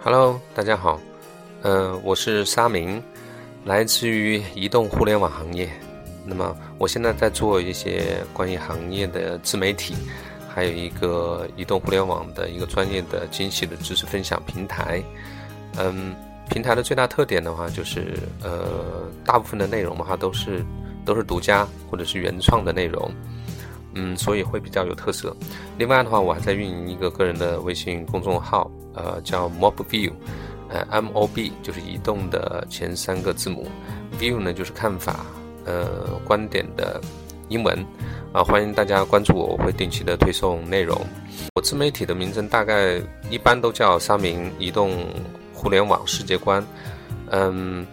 Hello，大家好，呃，我是沙明，来自于移动互联网行业。那么我现在在做一些关于行业的自媒体，还有一个移动互联网的一个专业的精细的知识分享平台。嗯，平台的最大特点的话，就是呃，大部分的内容的话都是都是独家或者是原创的内容。嗯，所以会比较有特色。另外的话，我还在运营一个个人的微信公众号，呃，叫 MobView，呃，M O B 就是移动的前三个字母，View 呢就是看法，呃，观点的英文，啊，欢迎大家关注我，我会定期的推送内容。我自媒体的名称大概一般都叫三明移动互联网世界观，嗯。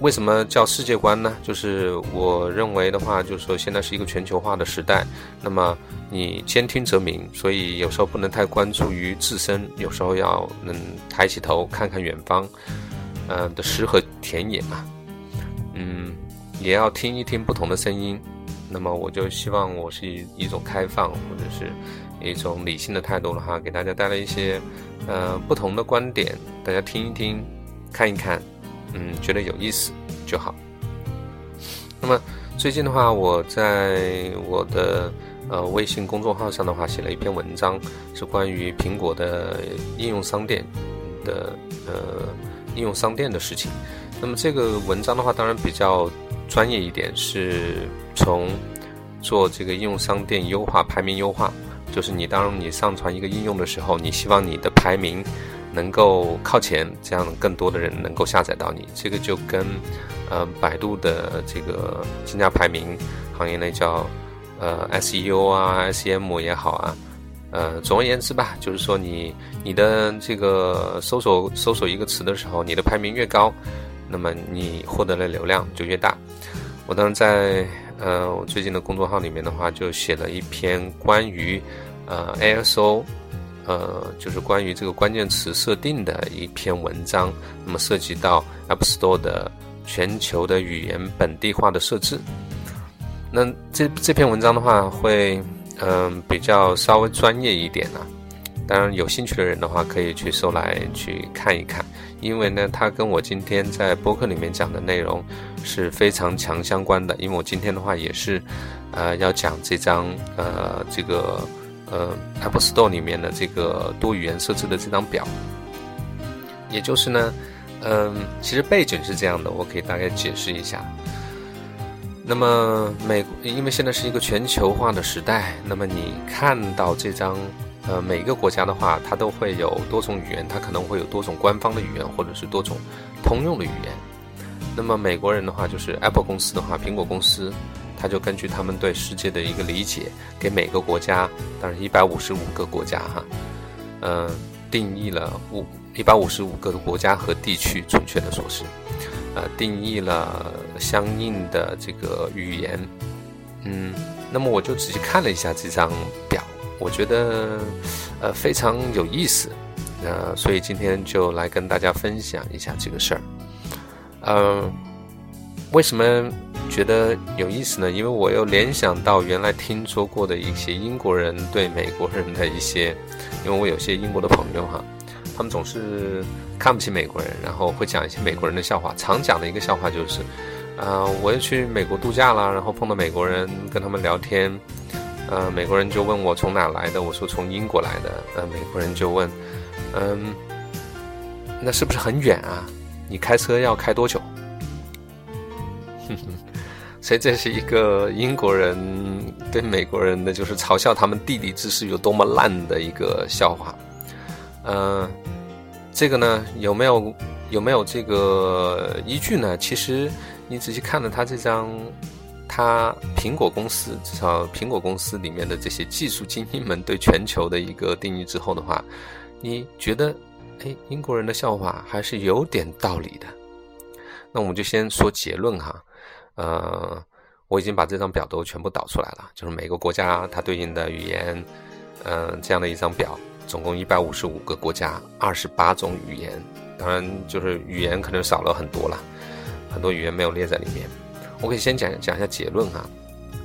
为什么叫世界观呢？就是我认为的话，就是说现在是一个全球化的时代，那么你兼听则明，所以有时候不能太关注于自身，有时候要能抬起头看看远方，嗯的诗和田野嘛，嗯，也要听一听不同的声音。那么我就希望我是以一种开放或者是一种理性的态度的话，给大家带来一些呃不同的观点，大家听一听，看一看。嗯，觉得有意思就好。那么最近的话，我在我的呃微信公众号上的话，写了一篇文章，是关于苹果的应用商店的呃应用商店的事情。那么这个文章的话，当然比较专业一点，是从做这个应用商店优化、排名优化，就是你当你上传一个应用的时候，你希望你的排名。能够靠前，这样更多的人能够下载到你，这个就跟，呃，百度的这个竞价排名行业内叫，呃，SEO 啊，SEM 也好啊，呃，总而言之吧，就是说你你的这个搜索搜索一个词的时候，你的排名越高，那么你获得的流量就越大。我当时在呃我最近的公众号里面的话，就写了一篇关于呃 ASO。呃，就是关于这个关键词设定的一篇文章，那么涉及到 App Store 的全球的语言本地化的设置。那这这篇文章的话，会嗯比较稍微专业一点呢。当然，有兴趣的人的话，可以去搜来去看一看，因为呢，它跟我今天在播客里面讲的内容是非常强相关的。因为我今天的话也是，呃，要讲这张呃这个。呃，Apple Store 里面的这个多语言设置的这张表，也就是呢，嗯，其实背景是这样的，我可以大概解释一下。那么美，因为现在是一个全球化的时代，那么你看到这张，呃，每个国家的话，它都会有多种语言，它可能会有多种官方的语言，或者是多种通用的语言。那么美国人的话，就是 Apple 公司的话，苹果公司。他就根据他们对世界的一个理解，给每个国家，当然一百五十五个国家哈，嗯，定义了五一百五十五个国家和地区，准确的说是，呃，定义了相应的这个语言，嗯，那么我就仔细看了一下这张表，我觉得呃非常有意思，呃，所以今天就来跟大家分享一下这个事儿，嗯，为什么？觉得有意思呢，因为我又联想到原来听说过的一些英国人对美国人的一些，因为我有些英国的朋友哈，他们总是看不起美国人，然后会讲一些美国人的笑话。常讲的一个笑话就是，呃，我要去美国度假啦，然后碰到美国人跟他们聊天，呃，美国人就问我从哪来的，我说从英国来的，呃，美国人就问，嗯，那是不是很远啊？你开车要开多久？哼哼。所以这是一个英国人对美国人的，就是嘲笑他们地理知识有多么烂的一个笑话。嗯，这个呢有没有有没有这个依据呢？其实你仔细看了他这张，他苹果公司至少苹果公司里面的这些技术精英们对全球的一个定义之后的话，你觉得哎，英国人的笑话还是有点道理的。那我们就先说结论哈。呃，我已经把这张表都全部导出来了，就是每个国家它对应的语言，嗯，这样的一张表，总共一百五十五个国家，二十八种语言，当然就是语言可能少了很多了，很多语言没有列在里面。我可以先讲讲一下结论啊，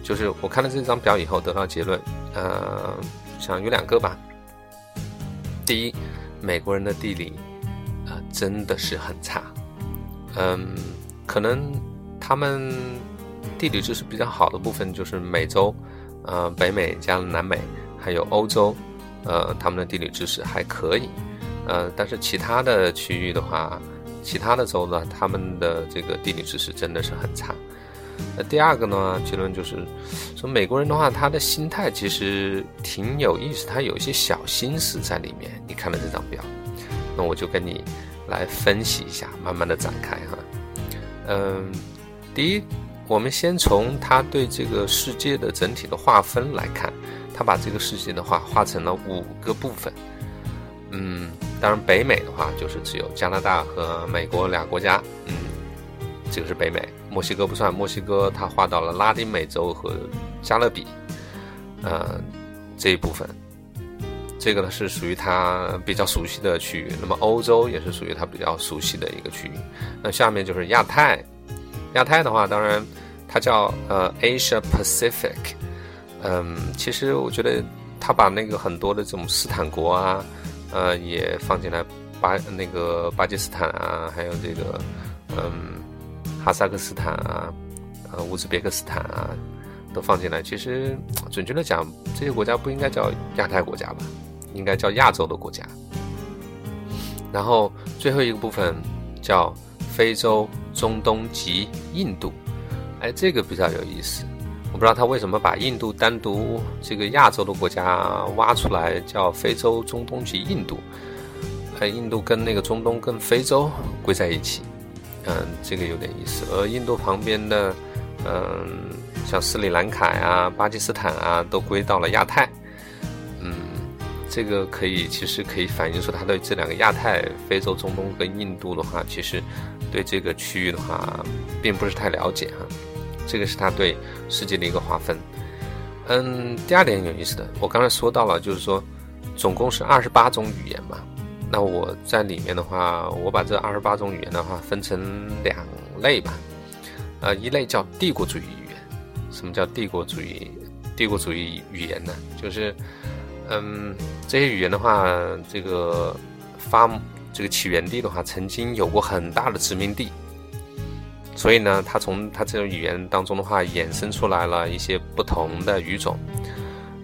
就是我看了这张表以后得到结论，呃，想有两个吧。第一，美国人的地理真的是很差。嗯，可能他们地理知识比较好的部分就是美洲，呃，北美加南美，还有欧洲，呃，他们的地理知识还可以。呃，但是其他的区域的话，其他的州呢，他们的这个地理知识真的是很差。那第二个呢，结论就是说，美国人的话，他的心态其实挺有意思，他有一些小心思在里面。你看了这张表，那我就跟你来分析一下，慢慢的展开哈。嗯，第一，我们先从他对这个世界的整体的划分来看，他把这个世界的话划成了五个部分。嗯，当然北美的话就是只有加拿大和美国俩国家，嗯，这个是北美，墨西哥不算，墨西哥它划到了拉丁美洲和加勒比，呃，这一部分，这个呢是属于他比较熟悉的区域。那么欧洲也是属于他比较熟悉的一个区域。那下面就是亚太，亚太的话，当然它叫呃 Asia Pacific，嗯，其实我觉得他把那个很多的这种斯坦国啊。呃，也放进来巴那个巴基斯坦啊，还有这个嗯哈萨克斯坦啊，呃乌兹别克斯坦啊，都放进来。其实准确的讲，这些国家不应该叫亚太国家吧，应该叫亚洲的国家。然后最后一个部分叫非洲、中东及印度，哎，这个比较有意思。我不知道他为什么把印度单独这个亚洲的国家挖出来，叫非洲、中东及印度。哎，印度跟那个中东跟非洲归在一起，嗯，这个有点意思。而印度旁边的，嗯，像斯里兰卡呀、巴基斯坦啊，都归到了亚太。嗯，这个可以其实可以反映出他对这两个亚太、非洲、中东跟印度的话，其实对这个区域的话，并不是太了解哈。这个是他对世界的一个划分。嗯，第二点有意思的，我刚才说到了，就是说，总共是二十八种语言嘛。那我在里面的话，我把这二十八种语言的话分成两类吧。呃，一类叫帝国主义语言。什么叫帝国主义？帝国主义语言呢？就是，嗯，这些语言的话，这个发这个起源地的话，曾经有过很大的殖民地。所以呢，它从它这种语言当中的话，衍生出来了一些不同的语种。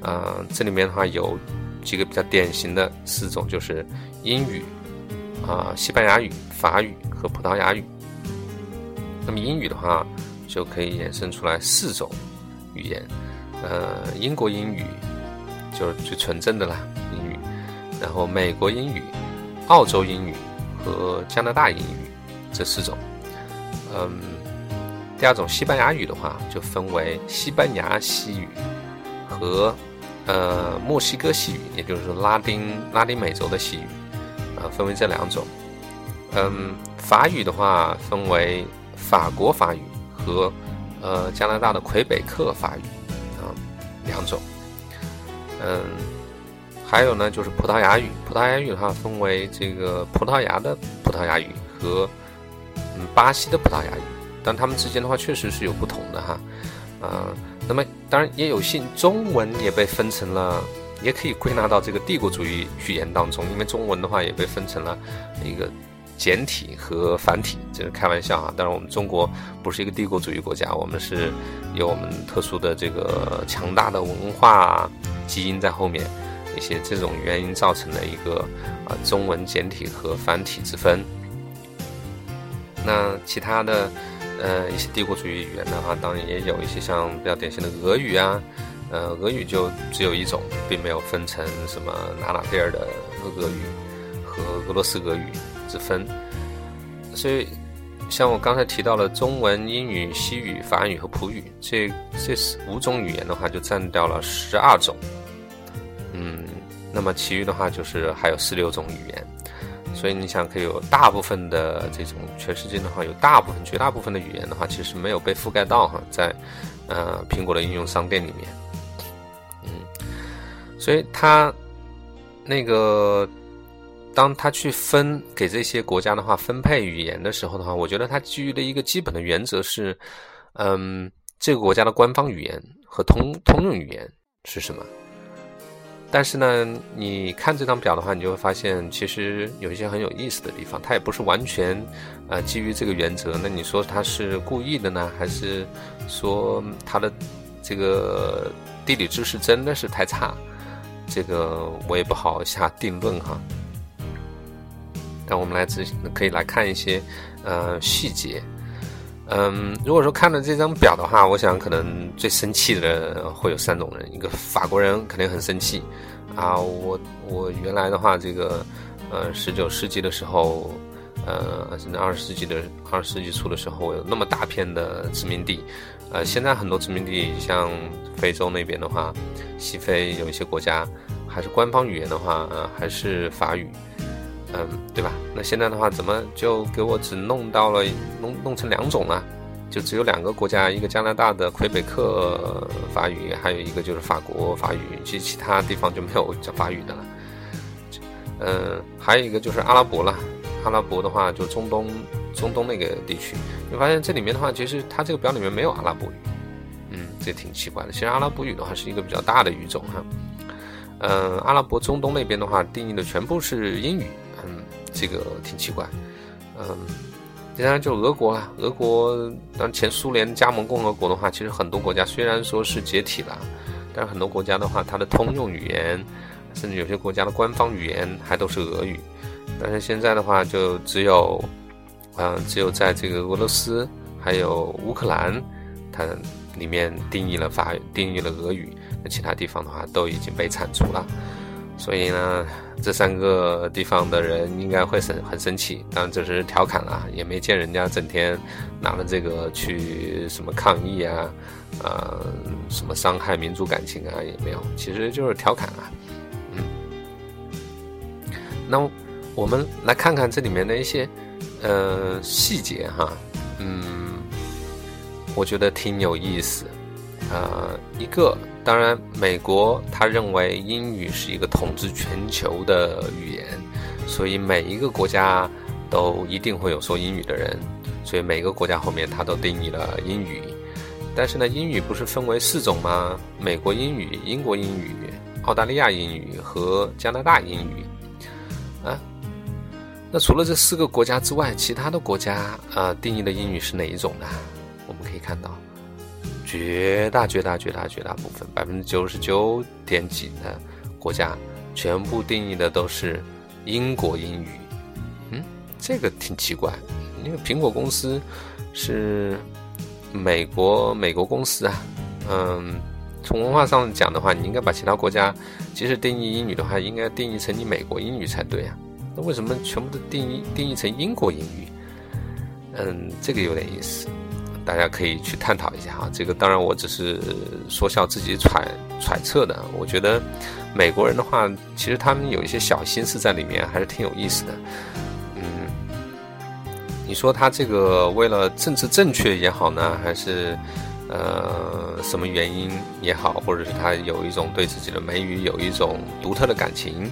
呃，这里面的话有几个比较典型的四种，就是英语、啊西班牙语、法语和葡萄牙语。那么英语的话，就可以衍生出来四种语言。呃，英国英语就是最纯正的啦，英语。然后美国英语、澳洲英语和加拿大英语这四种。嗯，第二种西班牙语的话，就分为西班牙西语和呃墨西哥西语，也就是说拉丁拉丁美洲的西语，啊，分为这两种。嗯，法语的话分为法国法语和呃加拿大的魁北克法语啊两种。嗯，还有呢就是葡萄牙语，葡萄牙语的话分为这个葡萄牙的葡萄牙语和。嗯，巴西的葡萄牙语，但它们之间的话确实是有不同的哈，啊，那么当然也有幸中文也被分成了，也可以归纳到这个帝国主义语言当中，因为中文的话也被分成了一个简体和繁体，这是开玩笑啊。当然我们中国不是一个帝国主义国家，我们是有我们特殊的这个强大的文化基因在后面，一些这种原因造成的一个啊中文简体和繁体之分。那其他的，呃，一些帝国主义语言的话，当然也有一些像比较典型的俄语啊，呃，俄语就只有一种，并没有分成什么哪哪边的俄语和俄罗斯俄语之分。所以，像我刚才提到了中文、英语、西语、法语和普语这这五种语言的话，就占掉了十二种。那么其余的话就是还有十六种语言。所以你想，可以有大部分的这种全世界的话，有大部分、绝大部分的语言的话，其实没有被覆盖到哈，在呃苹果的应用商店里面。嗯，所以它那个当他去分给这些国家的话，分配语言的时候的话，我觉得它基于的一个基本的原则是，嗯，这个国家的官方语言和通通用语言是什么？但是呢，你看这张表的话，你就会发现其实有一些很有意思的地方。它也不是完全，呃，基于这个原则。那你说它是故意的呢，还是说它的这个地理知识真的是太差？这个我也不好下定论哈。但我们来只可以来看一些呃细节。嗯，如果说看了这张表的话，我想可能最生气的会有三种人。一个法国人肯定很生气，啊，我我原来的话，这个呃，十九世纪的时候，呃，甚至二十世纪的二十世纪初的时候，有那么大片的殖民地，呃，现在很多殖民地，像非洲那边的话，西非有一些国家，还是官方语言的话，呃，还是法语。嗯，对吧？那现在的话，怎么就给我只弄到了弄弄成两种了？就只有两个国家，一个加拿大的魁北克法语，还有一个就是法国法语，其其他地方就没有讲法语的了。嗯，还有一个就是阿拉伯了。阿拉伯的话，就中东中东那个地区，你发现这里面的话，其实它这个表里面没有阿拉伯语。嗯，这挺奇怪的。其实阿拉伯语的话是一个比较大的语种哈。嗯，阿拉伯中东那边的话，定义的全部是英语。这个挺奇怪，嗯，当然就俄国了。俄国当前苏联加盟共和国的话，其实很多国家虽然说是解体了，但是很多国家的话，它的通用语言，甚至有些国家的官方语言还都是俄语。但是现在的话，就只有，嗯，只有在这个俄罗斯还有乌克兰，它里面定义了法，定义了俄语，那其他地方的话都已经被铲除了。所以呢，这三个地方的人应该会很很生气，当然这是调侃了，也没见人家整天拿了这个去什么抗议啊，呃，什么伤害民族感情啊，也没有，其实就是调侃啊，嗯。那我们来看看这里面的一些呃细节哈，嗯，我觉得挺有意思，啊，一个。当然，美国他认为英语是一个统治全球的语言，所以每一个国家都一定会有说英语的人，所以每个国家后面他都定义了英语。但是呢，英语不是分为四种吗？美国英语、英国英语、澳大利亚英语和加拿大英语。啊，那除了这四个国家之外，其他的国家啊定义的英语是哪一种呢？我们可以看到。绝大绝大绝大绝大部分，百分之九十九点几的国家，全部定义的都是英国英语。嗯，这个挺奇怪，因为苹果公司是美国美国公司啊。嗯，从文化上讲的话，你应该把其他国家，其实定义英语的话，应该定义成你美国英语才对啊。那为什么全部都定义定义成英国英语？嗯，这个有点意思。大家可以去探讨一下哈，这个当然我只是说笑自己揣揣测的。我觉得美国人的话，其实他们有一些小心思在里面，还是挺有意思的。嗯，你说他这个为了政治正确也好呢，还是呃什么原因也好，或者是他有一种对自己的美语有一种独特的感情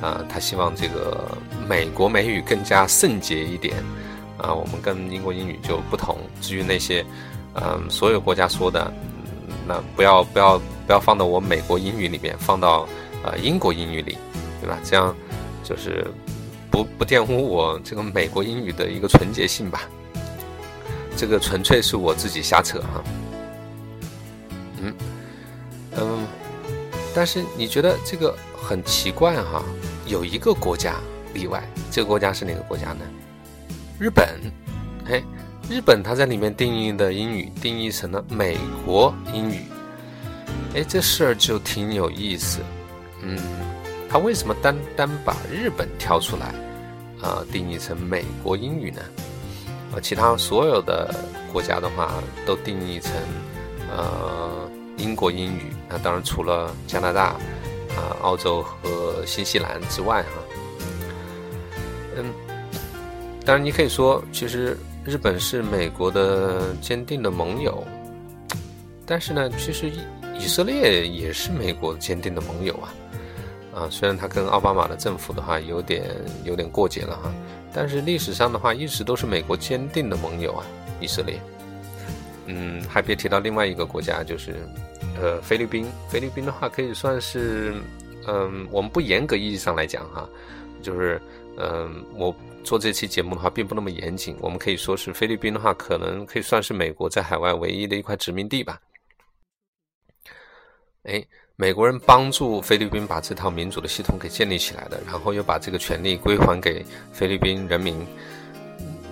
啊，他希望这个美国美语更加圣洁一点。啊，我们跟英国英语就不同。至于那些，嗯，所有国家说的，那不要不要不要放到我美国英语里面，放到呃英国英语里，对吧？这样就是不不玷污我这个美国英语的一个纯洁性吧。这个纯粹是我自己瞎扯哈。嗯嗯，但是你觉得这个很奇怪哈？有一个国家例外，这个国家是哪个国家呢？日本，哎，日本它在里面定义的英语定义成了美国英语，哎，这事儿就挺有意思，嗯，它为什么单单把日本挑出来，啊，定义成美国英语呢？呃，其他所有的国家的话都定义成呃英国英语，那当然除了加拿大、啊澳洲和新西兰之外哈，嗯。当然，你可以说，其实日本是美国的坚定的盟友，但是呢，其实以色列也是美国坚定的盟友啊。啊，虽然他跟奥巴马的政府的话有点有点过节了哈，但是历史上的话一直都是美国坚定的盟友啊。以色列，嗯，还别提到另外一个国家，就是呃菲律宾。菲律宾的话可以算是嗯，我们不严格意义上来讲哈，就是嗯，我做这期节目的话，并不那么严谨。我们可以说是菲律宾的话，可能可以算是美国在海外唯一的一块殖民地吧。哎，美国人帮助菲律宾把这套民主的系统给建立起来的，然后又把这个权利归还给菲律宾人民。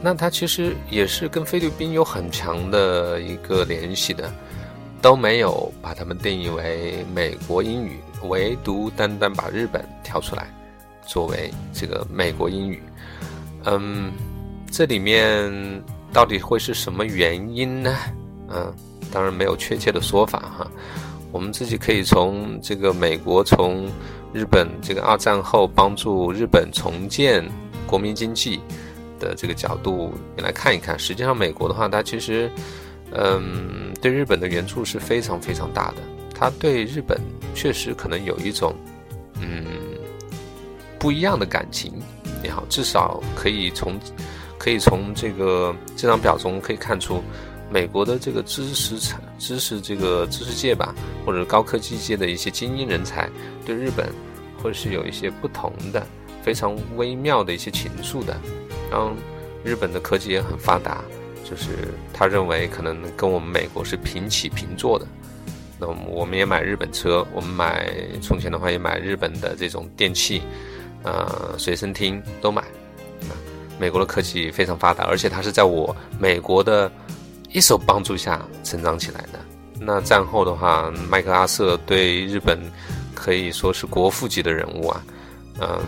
那他其实也是跟菲律宾有很强的一个联系的，都没有把他们定义为美国英语，唯独单单把日本挑出来作为这个美国英语。嗯，这里面到底会是什么原因呢？嗯，当然没有确切的说法哈。我们自己可以从这个美国从日本这个二战后帮助日本重建国民经济的这个角度来看一看。实际上，美国的话，它其实，嗯，对日本的援助是非常非常大的。它对日本确实可能有一种，嗯，不一样的感情也好，至少可以从可以从这个这张表中可以看出。美国的这个知识产、知识这个知识界吧，或者高科技界的一些精英人才，对日本会是有一些不同的、非常微妙的一些情愫的。然后，日本的科技也很发达，就是他认为可能跟我们美国是平起平坐的。那我们也买日本车，我们买从前的话也买日本的这种电器，呃，随身听都买。啊美国的科技非常发达，而且它是在我美国的。一手帮助下成长起来的。那战后的话，麦克阿瑟对日本可以说是国父级的人物啊。嗯，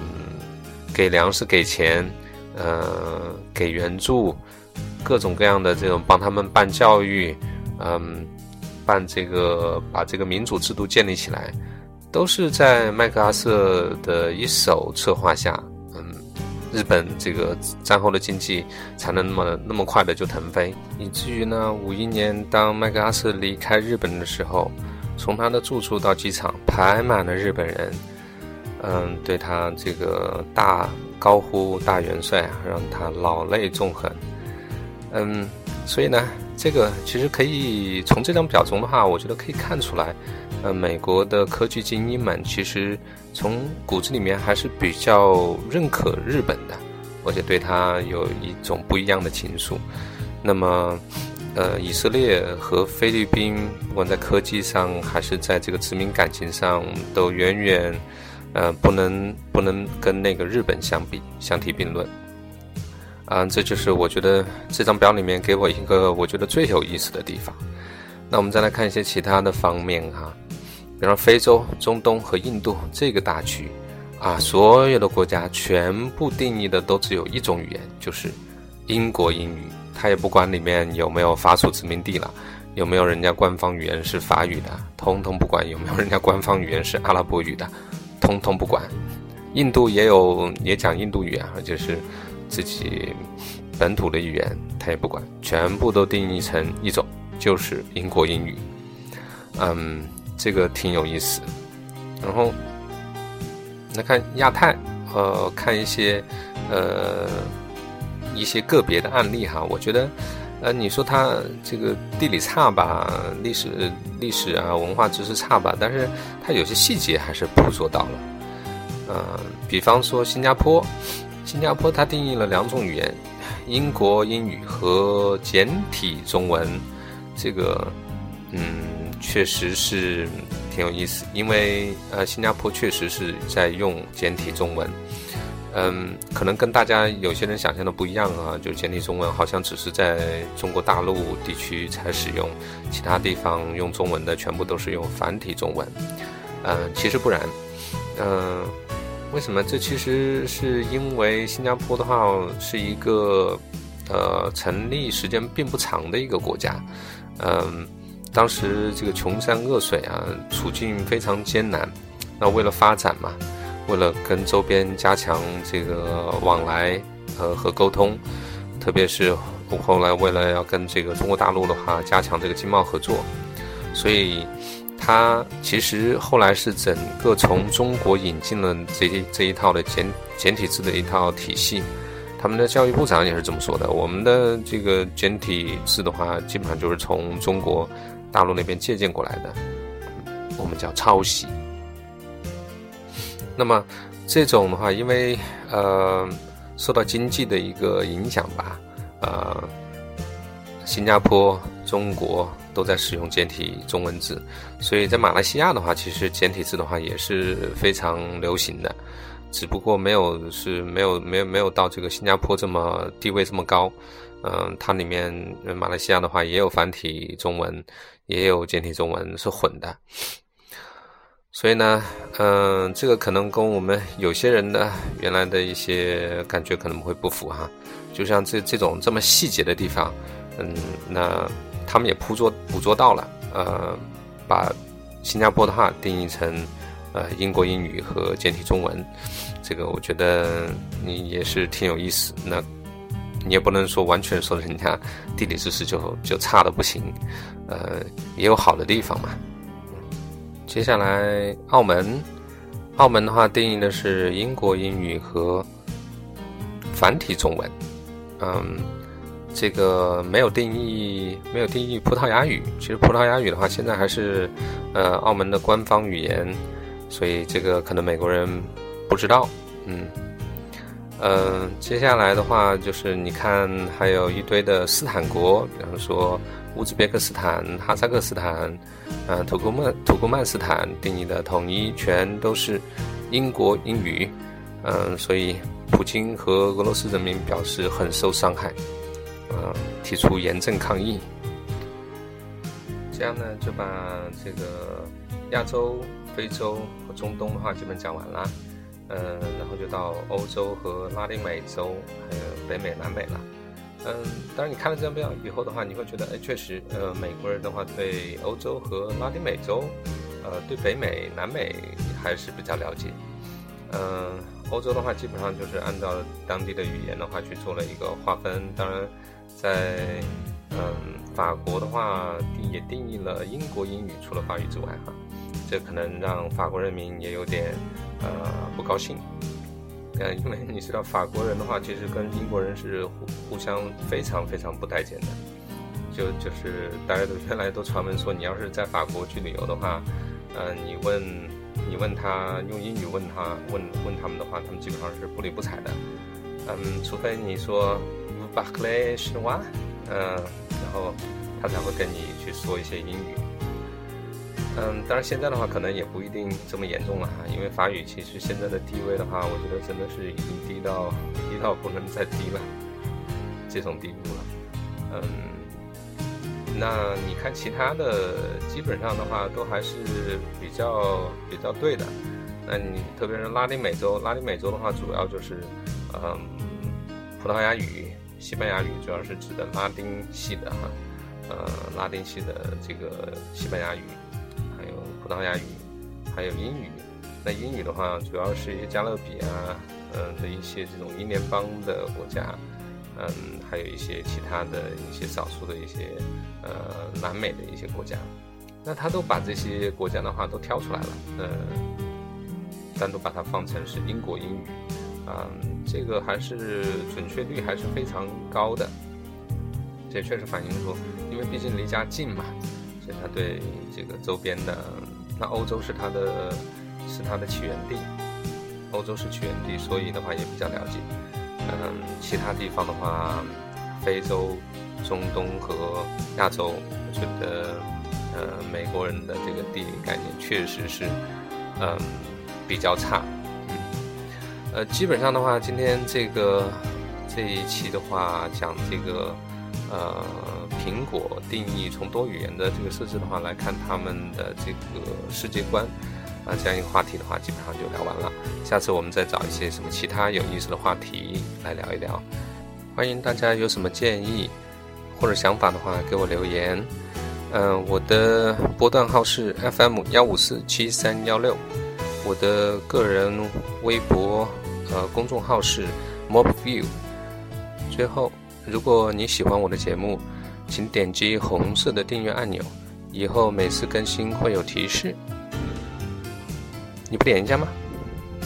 给粮食、给钱，呃，给援助，各种各样的这种帮他们办教育，嗯，办这个把这个民主制度建立起来，都是在麦克阿瑟的一手策划下。嗯日本这个战后的经济才能那么那么快的就腾飞，以至于呢，五一年当麦克阿瑟离开日本的时候，从他的住处到机场排满了日本人，嗯，对他这个大高呼大元帅，让他老泪纵横，嗯，所以呢，这个其实可以从这张表中的话，我觉得可以看出来，呃，美国的科技精英们其实。从骨子里面还是比较认可日本的，而且对他有一种不一样的情愫。那么，呃，以色列和菲律宾，不管在科技上还是在这个殖民感情上，都远远，呃，不能不能跟那个日本相比，相提并论。啊，这就是我觉得这张表里面给我一个我觉得最有意思的地方。那我们再来看一些其他的方面哈。比方非洲、中东和印度这个大区，啊，所有的国家全部定义的都只有一种语言，就是英国英语。他也不管里面有没有法属殖民地了，有没有人家官方语言是法语的，通通不管；有没有人家官方语言是阿拉伯语的，通通不管。印度也有也讲印度语啊，而且是自己本土的语言，他也不管，全部都定义成一种，就是英国英语。嗯。这个挺有意思，然后来看亚太，呃，看一些呃一些个别的案例哈。我觉得，呃，你说他这个地理差吧，历史历史啊，文化知识差吧，但是他有些细节还是捕捉到了。呃，比方说新加坡，新加坡它定义了两种语言，英国英语和简体中文，这个嗯。确实是挺有意思，因为呃，新加坡确实是在用简体中文，嗯，可能跟大家有些人想象的不一样啊，就简体中文好像只是在中国大陆地区才使用，其他地方用中文的全部都是用繁体中文，嗯，其实不然，嗯，为什么？这其实是因为新加坡的话是一个呃成立时间并不长的一个国家，嗯。当时这个穷山恶水啊，处境非常艰难。那为了发展嘛，为了跟周边加强这个往来呃和沟通，特别是后来为了要跟这个中国大陆的话加强这个经贸合作，所以他其实后来是整个从中国引进了这这一套的简简体字的一套体系。他们的教育部长也是这么说的：我们的这个简体字的话，基本上就是从中国。大陆那边借鉴过来的，我们叫抄袭。那么这种的话，因为呃受到经济的一个影响吧，呃，新加坡、中国都在使用简体中文字，所以在马来西亚的话，其实简体字的话也是非常流行的，只不过没有是没有没有没有到这个新加坡这么地位这么高。嗯，它里面马来西亚的话也有繁体中文，也有简体中文是混的。所以呢，嗯，这个可能跟我们有些人的原来的一些感觉可能会不符哈。就像这这种这么细节的地方，嗯，那他们也捕捉捕捉到了，呃，把新加坡的话定义成呃英国英语和简体中文，这个我觉得你也是挺有意思。那你也不能说完全说人家地理知识就就差的不行，呃，也有好的地方嘛。接下来，澳门，澳门的话定义的是英国英语和繁体中文，嗯，这个没有定义，没有定义葡萄牙语。其实葡萄牙语的话，现在还是呃澳门的官方语言，所以这个可能美国人不知道，嗯，呃，接下来的话就是你看，还有一堆的斯坦国，比方说。乌兹别克斯坦、哈萨克斯坦、嗯，土库曼土库曼斯坦定义的统一全都是英国英语，嗯，所以普京和俄罗斯人民表示很受伤害，呃，提出严正抗议。这样呢，就把这个亚洲、非洲和中东的话基本讲完了，嗯，然后就到欧洲和拉丁美洲，还有北美、南美了。嗯，当然，你看了这张表以后的话，你会觉得，哎，确实，呃，美国人的话对欧洲和拉丁美洲，呃，对北美、南美还是比较了解。嗯，欧洲的话，基本上就是按照当地的语言的话去做了一个划分。当然，在嗯法国的话，也定义了英国英语，除了法语之外，哈，这可能让法国人民也有点呃不高兴。嗯，因为你知道法国人的话，其实跟英国人是互互相非常非常不待见的。就就是大家都原来都传闻说，你要是在法国去旅游的话，嗯，你问你问他用英语问他问问他们的话，他们基本上是不理不睬的。嗯，除非你说 b a c l e 是哇，嗯，然后他才会跟你去说一些英语。嗯，当然现在的话可能也不一定这么严重了哈，因为法语其实现在的地位的话，我觉得真的是已经低到低到不能再低了这种地步了。嗯，那你看其他的，基本上的话都还是比较比较对的。那你特别是拉丁美洲，拉丁美洲的话主要就是嗯葡萄牙语、西班牙语，主要是指的拉丁系的哈，呃拉丁系的这个西班牙语。还有葡萄牙语，还有英语。那英语的话，主要是加勒比啊，嗯的一些这种英联邦的国家，嗯，还有一些其他的一些少数的一些呃南美的一些国家。那他都把这些国家的话都挑出来了，嗯，单独把它放成是英国英语，嗯，这个还是准确率还是非常高的。这确实反映出，因为毕竟离家近嘛，所以他对这个周边的。那欧洲是他的，是他的起源地，欧洲是起源地，所以的话也比较了解。嗯，其他地方的话，非洲、中东和亚洲，我觉得，呃，美国人的这个地理概念确实是，嗯，比较差。呃，基本上的话，今天这个这一期的话讲这个。呃，苹果定义从多语言的这个设置的话来看，他们的这个世界观啊，这样一个话题的话，基本上就聊完了。下次我们再找一些什么其他有意思的话题来聊一聊。欢迎大家有什么建议或者想法的话，给我留言。嗯，我的波段号是 FM 幺五四七三幺六，我的个人微博呃公众号是 Mobview。最后。如果你喜欢我的节目，请点击红色的订阅按钮，以后每次更新会有提示。你不点一下吗？